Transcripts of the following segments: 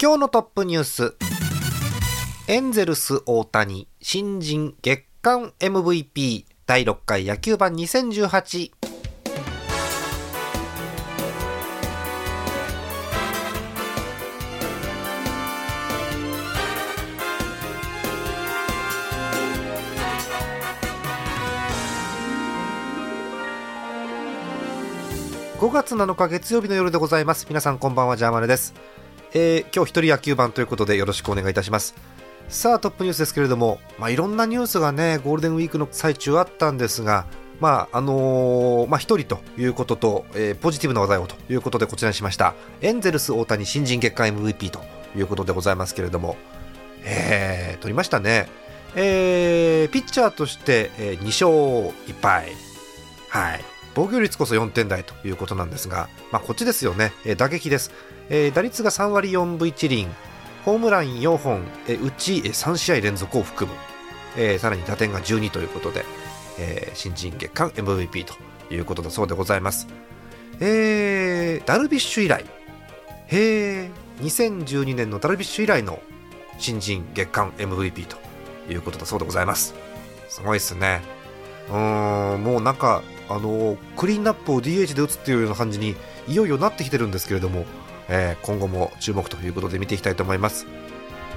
今日のトップニュース。エンゼルス大谷新人月間 MVP 第6回野球盤2018 5月7日月曜日の夜でございます。皆さんこんばんはジャーマネです、えー、今日一人野球盤ということでよろしくお願いいたします。さあトップニュースですけれども、まあ、いろんなニュースがねゴールデンウィークの最中あったんですがまああのー、まあ、1人ということと、えー、ポジティブな話題をということでこちらにしました。エンゼルス大谷新人月間 MVP ということでございますけれども、えー、取りましたね、えー、ピッチャーとして、えー、2勝1敗。はい。防御率こそ4点台ということなんですが、まあ、こっちですよね、えー、打撃です、えー、打率が3割4分1厘。ホームラン4本、えー、うち3試合連続を含む、えー、さらに打点が12ということで、えー、新人月間 MVP ということだそうでございます、えー、ダルビッシュ以来。へえ2012年のダルビッシュ以来の新人月間 MVP ということだそうでございます。すごいですね。うーんもうなんかあのクリーンナップを DH で打つっていうような感じにいよいよなってきてるんですけれども、えー、今後も注目ということで見ていきたいと思います。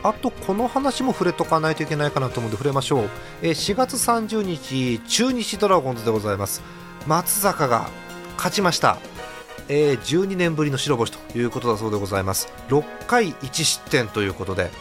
あとこの話も触れとかないといけないかなと思うので触れましょう、えー、4月30日中日ドラゴンズでございます。松坂が勝ちました。えー、12年ぶりの白星ということだそうでございます。6回1失点ということで。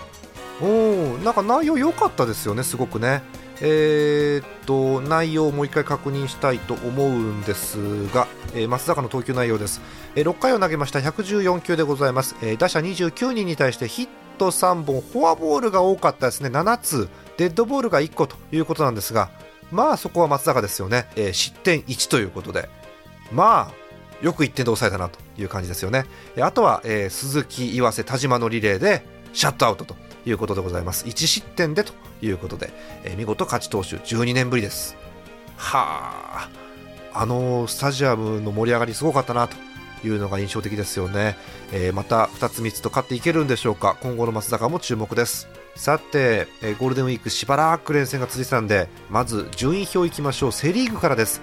おなんか内容良かったですよねすごくね。えー、っと内容をもう一回確認したいと思うんですが、えー、松坂の投球内容です、えー、6回を投げました。114球でございます、えー、打者29人に対してヒット3本フォアボールが多かったですね。7つデッドボールが1個ということなんですがまあそこは松坂ですよね、え、失点1ということで。まあよく1点で抑えたなという感じですよね。あとは、え、鈴木、岩瀬、田島のリレーでシャットアウトと。いうことでございます。1失点でということで、えー、見事勝ち投手12年ぶりです。はあ。あのスタジアムの盛り上がりすごかったなというのが印象的ですよね、えー、また2つ3つと勝っていけるんでしょうか。今後の松坂も注目です。さて、えー、ゴールデンウィークしばらく連戦が続いてたんでまず順位表いきましょう。セ・リーグからです。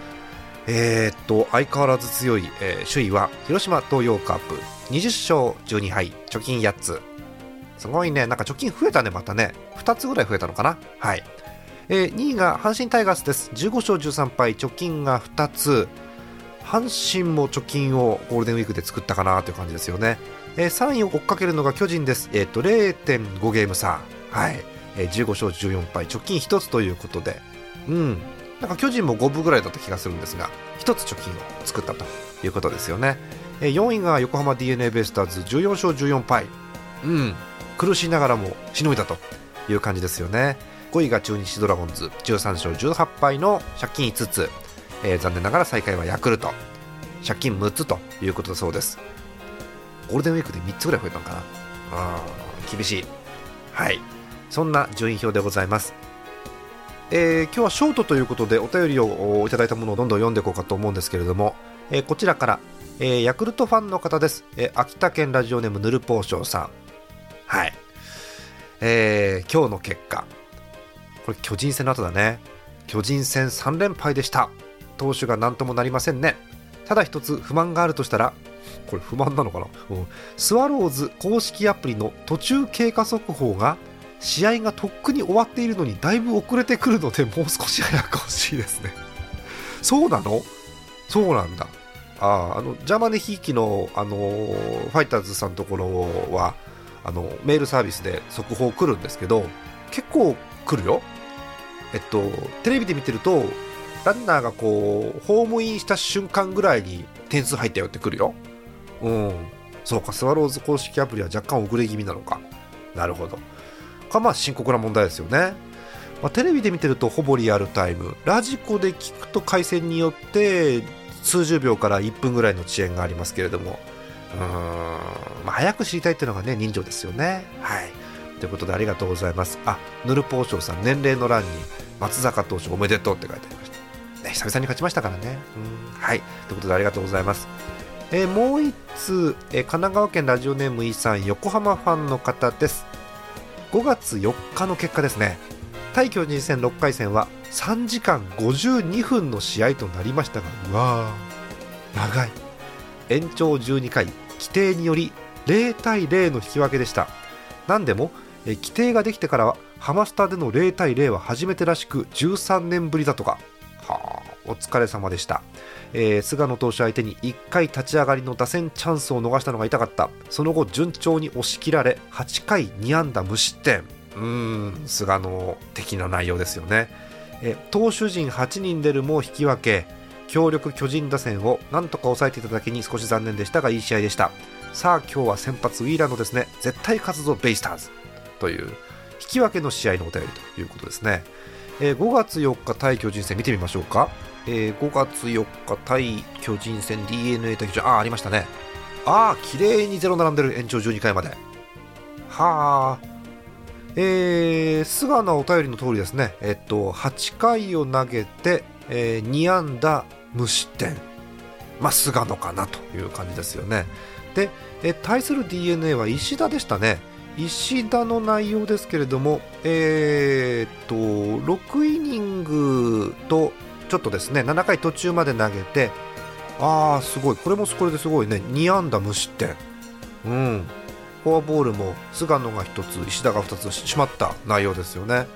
えー、っと相変わらず強い、えー、首位は広島東洋カープ。20勝12敗。貯金8つ。すごいね。なんか貯金増えたねまたね。2つぐらい増えたのかな。はい、えー、2位が阪神タイガースです。15勝13敗。貯金が2つ。阪神も貯金をゴールデンウィークで作ったかなという感じですよね、えー、3位を追っかけるのが巨人です、えーと、0.5ゲーム差。はい、えー、15勝14敗。貯金1つということで。うん。なんか巨人も5分ぐらいだった気がするんですが1つ貯金を作ったということですよね、えー、4位が横浜 d n a ベイスターズ。14勝14敗。うん。苦しながらもしのいだという感じですよね。5位が中日ドラゴンズ13勝18敗の借金5つ、えー、残念ながら最下位はヤクルト。借金6つということだそうです。ゴールデンウィークで3つぐらい増えたのかな。あ厳しい。はい。そんな順位表でございます。えー、今日はショートということでお便りをいただいたものをどんどん読んでいこうかと思うんですけれども、えー、こちらから、えー、ヤクルトファンの方です、え秋田県ラジオネームヌルポーションさん。はい、えー、今日の結果。これ巨人戦の後だね。巨人戦3連敗でした。投手が何ともなりませんね。ただ一つ不満があるとしたらこれ不満なのかな、うん、スワローズ公式アプリの途中経過速報が試合がとっくに終わっているのにだいぶ遅れてくるのでもう少し早く欲しいですね。そうなの？そうなんだ。ああのジャマネひいきの、あのー、ファイターズさんのところはあのメールサービスで速報来るんですけど結構来るよ。えっとテレビで見てるとランナーがこうホームインした瞬間ぐらいに点数入ったよって来るよ。うん。そうかスワローズ公式アプリは若干遅れ気味なのか。なるほど。かまあ深刻な問題ですよね、まあ、テレビで見てるとほぼリアルタイム。ラジコで聞くと回線によって数十秒から1分ぐらいの遅延がありますけれども。うん、まあ、早く知りたいっていうのがね人情ですよね。はい。ということでありがとうございます。あヌルポーショーさん年齢の欄に松坂投手おめでとうって書いてありました、ね、久々に勝ちましたからね。はい。ということでありがとうございます。えー、もう1通、えー、神奈川県ラジオネーム E さん横浜ファンの方です。5月4日の結果ですね。対巨人戦6回戦は3時間52分の試合となりましたがうわー。長い。延長12回規定により0対0の引き分けでした。何でも規定ができてからはハマスタでの0対0は初めてらしく13年ぶりだとか。はあお疲れ様でした、えー、菅野投手相手に1回立ち上がりの打線チャンスを逃したのが痛かった。その後順調に押し切られ8回2安打無失点。うーん菅野的な内容ですよね、え、投手陣8人出るも引き分け。強力巨人打線をなんとか抑えていただけに少し残念でしたがいい試合でした。さあ今日は先発ウィーラーのですね。絶対勝つぞベイスターズ。という引き分けの試合のお便りということですね、えー、5月4日対巨人戦見てみましょうか。えー、5月4日対巨人戦 d n a 対巨人ああありましたね。ああ綺麗に0並んでる。延長12回まで。はあえー、菅野お便りの通りですね。えっと8回を投げて、えー、2安打無失点まあ菅野かなという感じですよね。で、え対する d n a は石田でしたね。石田の内容ですけれども、えー、と6イニングとちょっとですね7回途中まで投げてああすごい。これもこれですごいね。2安打無失点うん。フォアボールも菅野が1つ石田が2つしまった内容ですよね。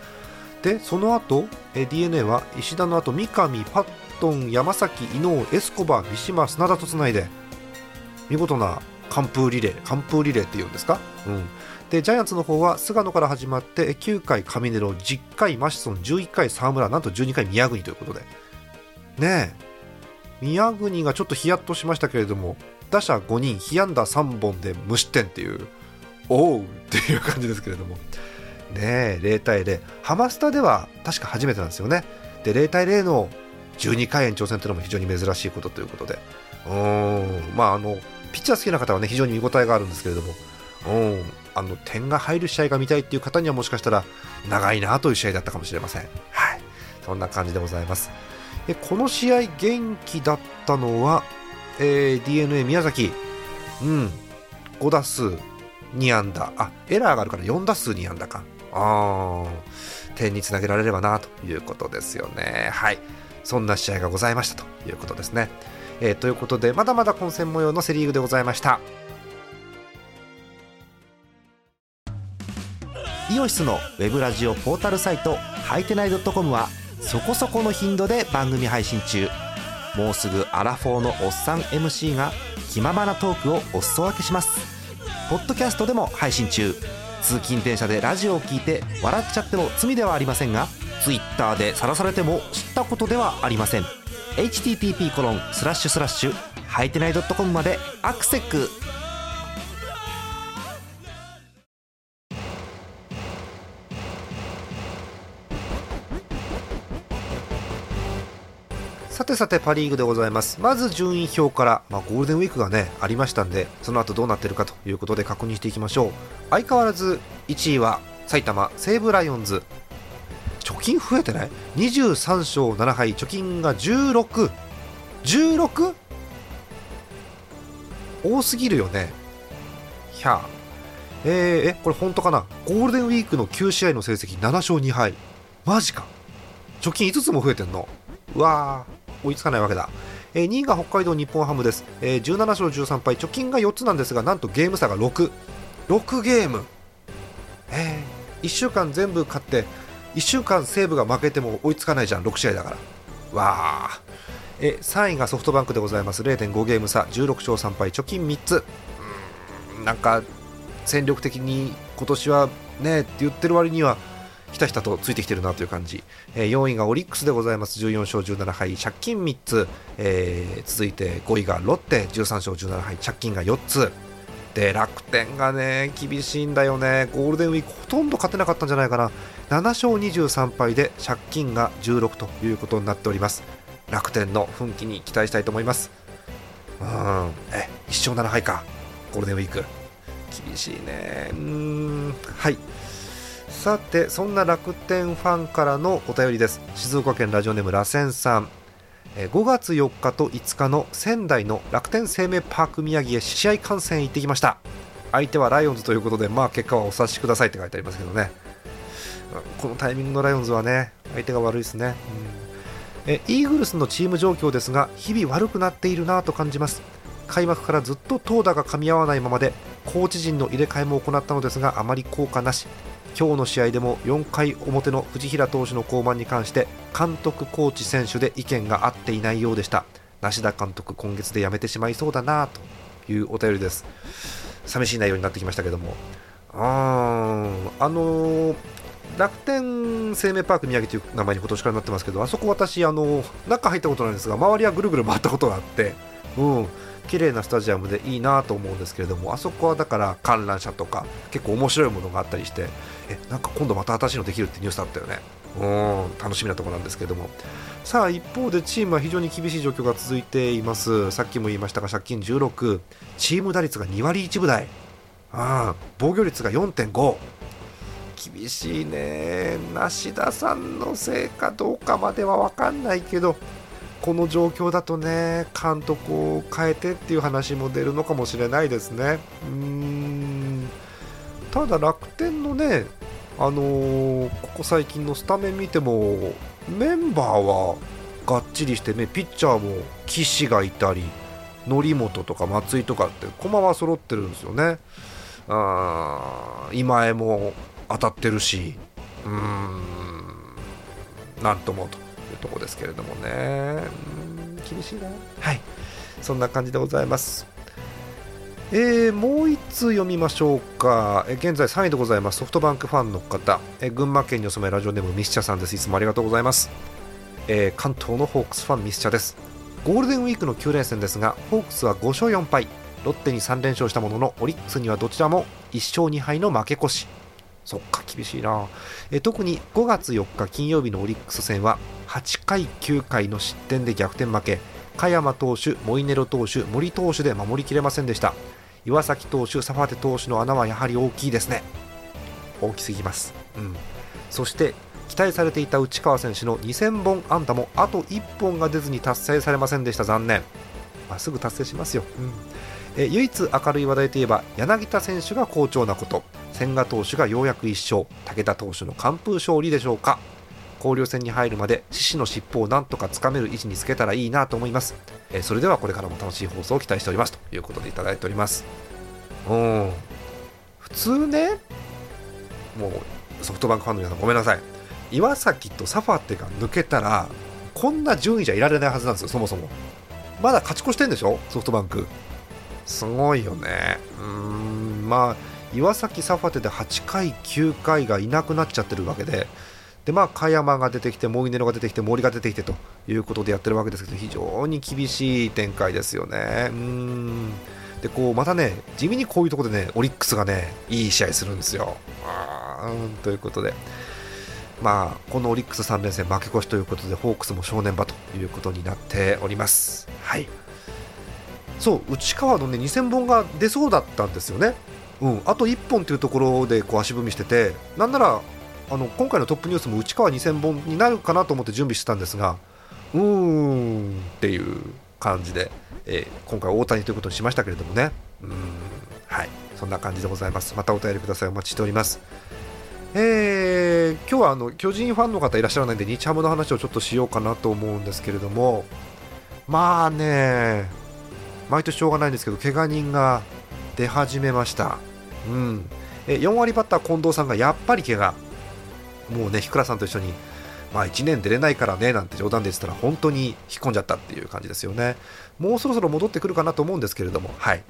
でその後え d n a は石田の後三上パットン山崎伊能エスコバ三島砂田とつないで見事な完封リレー完封リレーっていうんですか、うん、でジャイアンツの方は菅野から始まって9回上根ロ10回マシソン11回沢村なんと12回宮国ということで。ねえ。宮国がちょっとヒヤッとしましたけれども打者5人被安打3本で無失点っていうおうっていう感じですけれども。ねえ0対0ハマスタでは確か初めてなんですよね。で0対0の12回延長戦というのも非常に珍しいことということで。うん。まああのピッチャー好きな方はね非常に見応えがあるんですけれども。うん。あの点が入る試合が見たいっていう方にはもしかしたら長いなという試合だったかもしれません。はい、そんな感じでございます。でこの試合元気だったのは、えー、d n a 宮崎、うん、5打数2安打。あエラーがあるから4打数2安打か。あ点につなげられればなということですよね。はい。そんな試合がございましたということですね、えー、ということでまだまだ混戦模様のセ・リーグでございました。イオシスのウェブラジオポータルサイトハイテナイドットコムはそこそこの頻度で番組配信中。もうすぐアラフォーのおっさん MC が気ままなトークをお裾分けします。ポッドキャストでも配信中。通勤電車でラジオを聞いて笑っちゃっても罪ではありませんが Twitter で晒されても知ったことではありません。http コロンスラッシュスラッシュはいてない .com までアクセックてさてパ・リーグでございます。まず順位表から、まあ、ゴールデンウィークがねありましたんでその後どうなってるかということで確認していきましょう。相変わらず1位は埼玉西武ライオンズ。貯金増えてない ?23 勝7敗。貯金が1616多すぎるよね。ひゃえー、えこれ本当かな？ゴールデンウィークの9試合の成績7勝2敗。マジか。貯金5つも増えてんの？うわー。追いつかないわけだ、えー、2位が北海道日本ハムです、えー、17勝13敗。貯金が4つなんですがなんとゲーム差が66ゲーム。えー、1週間全部勝って1週間西武が負けても追いつかないじゃん。6試合だから。わあえ3位がソフトバンクでございます。0.5ゲーム差。16勝3敗。貯金3つ。うんなんか戦力的に今年はねって言ってる割にはひたひたとついてきてるなという感じ、えー、4位がオリックスでございます。14勝17敗。借金3つ、えー、続いて5位がロッテ。13勝17敗。借金が4つ。で楽天がね厳しいんだよね、ゴールデンウィークほとんど勝てなかったんじゃないかな、7勝23敗で借金が16ということになっております、楽天の奮起に期待したいと思います。うん。え1勝7敗か、ゴールデンウィーク、厳しいね、うん、はい。さてそんな楽天ファンからのお便りです。静岡県ラジオネームらせんさん。5月4日と5日の仙台の楽天生命パーク宮城へ試合観戦行ってきました。相手はライオンズということでまあ結果はお察しくださいって書いてありますけどね。このタイミングのライオンズはね相手が悪いですね、うん、えイーグルスのチーム状況ですが日々悪くなっているなと感じます。開幕からずっと投打が噛み合わないままでコーチ陣の入れ替えも行ったのですがあまり効果なし。今日の試合でも4回表の藤平投手の降板に関して監督、コーチ、選手で意見が合っていないようでした。梨田監督、今月で辞めてしまいそうだなというお便りです。寂しい内容になってきましたけども。ああのー、楽天生命パーク宮城という名前に今年からなってますけどあそこ私あの中入ったことないんですが周りはぐるぐる回ったことがあってうん。綺麗なスタジアムでいいなと思うんですけれどもあそこはだから観覧車とか結構面白いものがあったりしてえなんか今度また新しいのできるってニュースあったよね。うん楽しみなところなんですけれども。さあ一方でチームは非常に厳しい状況が続いています。さっきも言いましたが借金16チーム打率が2割1分台。あ防御率が4.5厳しいね。梨田さんのせいかどうかまでは分かんないけどこの状況だとね監督を変えてっていう話も出るのかもしれないですね。うんただ楽天のね、あのー、ここ最近のスタメン見てもメンバーはがっちりしてねピッチャーも岸がいたり則本とか松井とかって駒は揃ってるんですよね。あ今江も当たってるしうーんなんともととこですけれどもね。厳しいな。はい。そんな感じでございます。えー、もう1通読みましょうか、え現在3位でございます。ソフトバンクファンの方、え群馬県にお住まいラジオネームミスチャさんです。いつもありがとうございます、えー、関東のホークスファンミスチャです。ゴールデンウィークの9連戦ですがホークスは5勝4敗。ロッテに3連勝したもののオリックスにはどちらも1勝2敗の負け越しそっか厳しいなえ特に5月4日金曜日のオリックス戦は8回9回の失点で逆転負け加山投手モイネロ投手森投手で守りきれませんでした岩崎投手、サファテ投手の穴はやはり大きいですね。大きすぎます。うん、そして期待されていた内川選手の2000本安打もあと1本が出ずに達成されませんでした、残念。まあ、すぐ達成しますよ。うんえ唯一明るい話題といえば柳田選手が好調なこと。千賀投手がようやく1勝。武田投手の完封勝利でしょうか。交流戦に入るまで獅子の尻尾をなんとかつかめる位置につけたらいいなと思います、え、それではこれからも楽しい放送を期待しております。ということでいただいております。うん。普通ねもうソフトバンクファンの皆さんごめんなさい。岩崎とサファテが抜けたらこんな順位じゃいられないはずなんですよそもそも。まだ勝ち越してんでしょソフトバンク。すごいよねうんまあ岩崎サファテで8回9回がいなくなっちゃってるわけででまあ、加山が出てきて、モイネロが出てきて、森が出てきてということでやってるわけですけど、非常に厳しい展開ですよね。うんでこうまたね、地味にこういうところでね、オリックスがね、いい試合するんですよ。うんということで、まあ、このオリックス3連戦負け越しということで、ホークスも正念場ということになっております。はい、そう内川のね2000本が出そうだったんですよね。うん、あと1本というところでこう足踏みしてて、なんならあの今回のトップニュースも内川2000本になるかなと思って準備してたんですがうーんっていう感じで、えー、今回大谷ということにしましたけれどもね。うん。はい。そんな感じでございます。またお便りください。お待ちしております。えー、今日はあの巨人ファンの方いらっしゃらないんで日ハムの話をちょっとしようかなと思うんですけれども。まあね毎年しょうがないんですけど怪我人が出始めましたうんえ4割バッター近藤さんがやっぱり怪我もうね、日倉さんと一緒に、まあ1年出れないからねなんて冗談で言ったら本当に引っ込んじゃったっていう感じですよね。もうそろそろ戻ってくるかなと思うんですけれども、はい。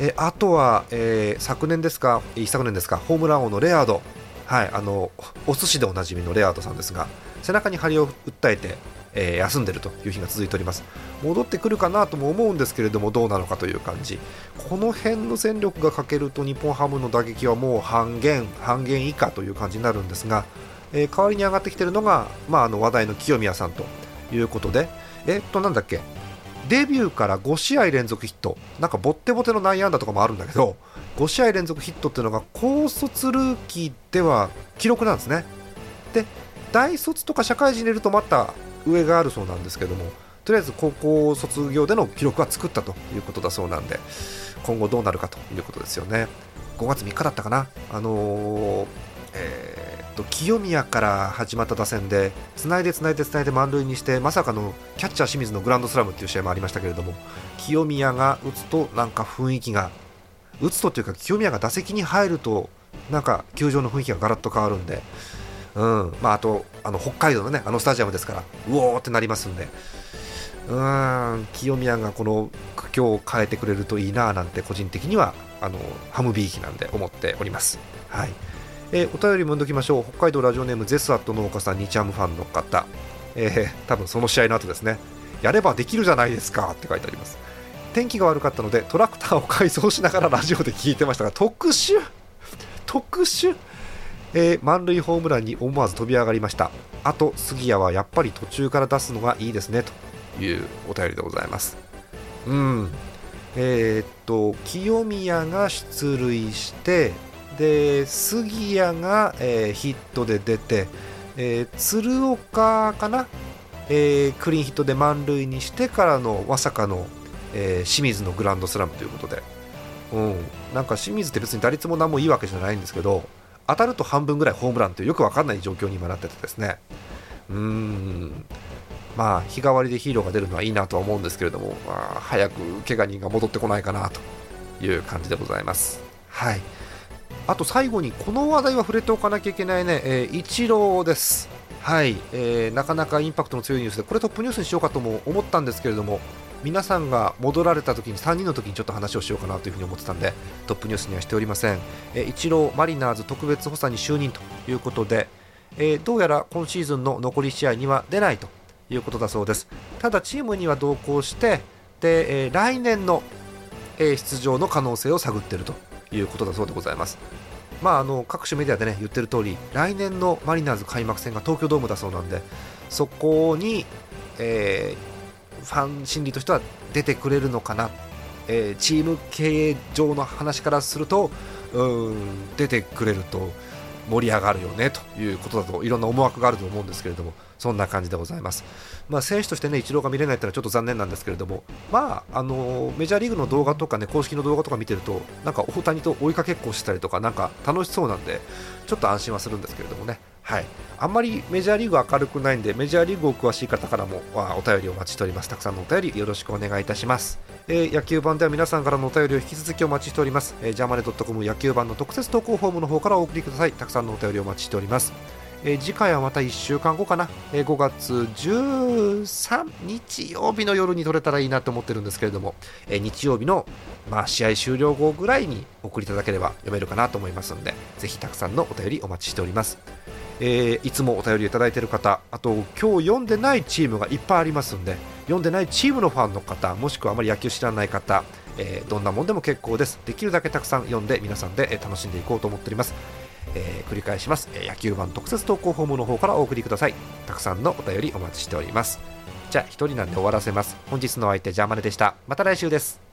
えあとは、えー、昨年ですか、一昨年ですか、ホームラン王のレアード、はい、あの、お寿司でおなじみのレアードさんですが、背中に張りを訴えて、えー、休んでるという日が続いております。戻ってくるかなとも思うんですけれどもどうなのかという感じ。この辺の戦力が欠けると日本ハムの打撃はもう半減半減以下という感じになるんですが、えー、代わりに上がってきているのが、まあ、あの話題の清宮さんということでえっとなんだっけ。デビューから5試合連続ヒット。なんかボッテボテの内野安打とかもあるんだけど5試合連続ヒットっていうのが高卒ルーキーでは記録なんですね。で大卒とか社会人入れるとまた上があるそうなんですけどもとりあえず高校卒業での記録は作ったということだそうなんで今後どうなるかということですよね。5月3日だったかな。あのー、えー、と清宮から始まった打線でつないでつないでつないで満塁にしてまさかのキャッチャー清水のグランドスラムっていう試合もありましたけれども清宮が打つとなんか雰囲気が打つとというか清宮が打席に入るとなんか球場の雰囲気がガラッと変わるんでうん。まあ、あとあの北海道のねあのスタジアムですからうおーってなりますんで。うん清宮がこの苦境を変えてくれるといいななんて個人的にはあのハムビーキなんで思っております。はい。えー、お便りもんどきましょう。北海道ラジオネームゼスアット農家さん日ハムファンの方、えー、多分その試合の後ですね。やればできるじゃないですかって書いてあります。天気が悪かったのでトラクターを改装しながらラジオで聞いてましたが特殊？特殊？えー、満塁ホームランに思わず飛び上がりました。あと杉谷はやっぱり途中から出すのがいいですねと。いうお便りでございます。うん。えー、っと清宮が出塁してで杉谷が、えー、ヒットで出て、えー、鶴岡かな、えー、クリーンヒットで満塁にしてからのまさかの、え清水のグランドスラムということで、うん、なんか清水って別に打率も何もいいわけじゃないんですけど当たると半分ぐらいホームランというよく分かんない状況に今なっててですね。うーん。まあ日替わりでヒーローが出るのはいいなとは思うんですけれども、まあ、早く怪我人が戻ってこないかなという感じでございます。はい。あと最後にこの話題は触れておかなきゃいけないね、えー、イチローです。はい、えー、なかなかインパクトの強いニュースでこれトップニュースにしようかとも思ったんですけれども皆さんが戻られた時に3人の時にちょっと話をしようかなというふうに思ってたんでトップニュースにはしておりません、えー、一郎マリナーズ特別補佐に就任ということで、えー、どうやら今シーズンの残り試合には出ないということだそうです。ただチームには同行してで、えー、来年の、出場の可能性を探っているということだそうでございます。まあ、あの各種メディアで、ね、言ってる通り来年のマリナーズ開幕戦が東京ドームだそうなんでそこに、えー、ファン心理としては出てくれるのかな、えー、チーム経営上の話からするとうん出てくれると盛り上がるよねということだといろんな思惑があると思うんですけれどもそんな感じでございます。まあ、選手としてね、イチローが見れないってのはちょっと残念なんですけれども、まあ、あのメジャーリーグの動画とかね、公式の動画とか見てると、なんか大谷と追いかけっこしたりとか、なんか楽しそうなんで、ちょっと安心はするんですけれどもね。はい、あんまりメジャーリーグ明るくないんで、メジャーリーグお詳しい方からもお便りお待ちしております。たくさんのお便りよろしくお願いいたします。えー、野球版では皆さんからのお便りを引き続きお待ちしております。えー、ジャーマネドットコム野球版の特設投稿フォームの方からお送りください。たくさんのお便りお待ちしております。えー、次回はまた1週間後かな、えー、5月13日曜日の夜に撮れたらいいなと思ってるんですけれども、えー、日曜日の、まあ、試合終了後ぐらいに送りいただければ読めるかなと思いますのでぜひたくさんのお便りお待ちしております、えいつもお便りいただいている方あと今日読んでないチームがいっぱいありますんで読んでないチームのファンの方もしくはあまり野球知らない方えー、どんなもんでも結構です。できるだけたくさん読んで皆さんで楽しんでいこうと思っております。えー、繰り返します、え野球版特設投稿フォームの方からお送りください。たくさんのお便りお待ちしております。じゃあ1人なんで終わらせます。本日の相手ジャーマネでした。また来週です。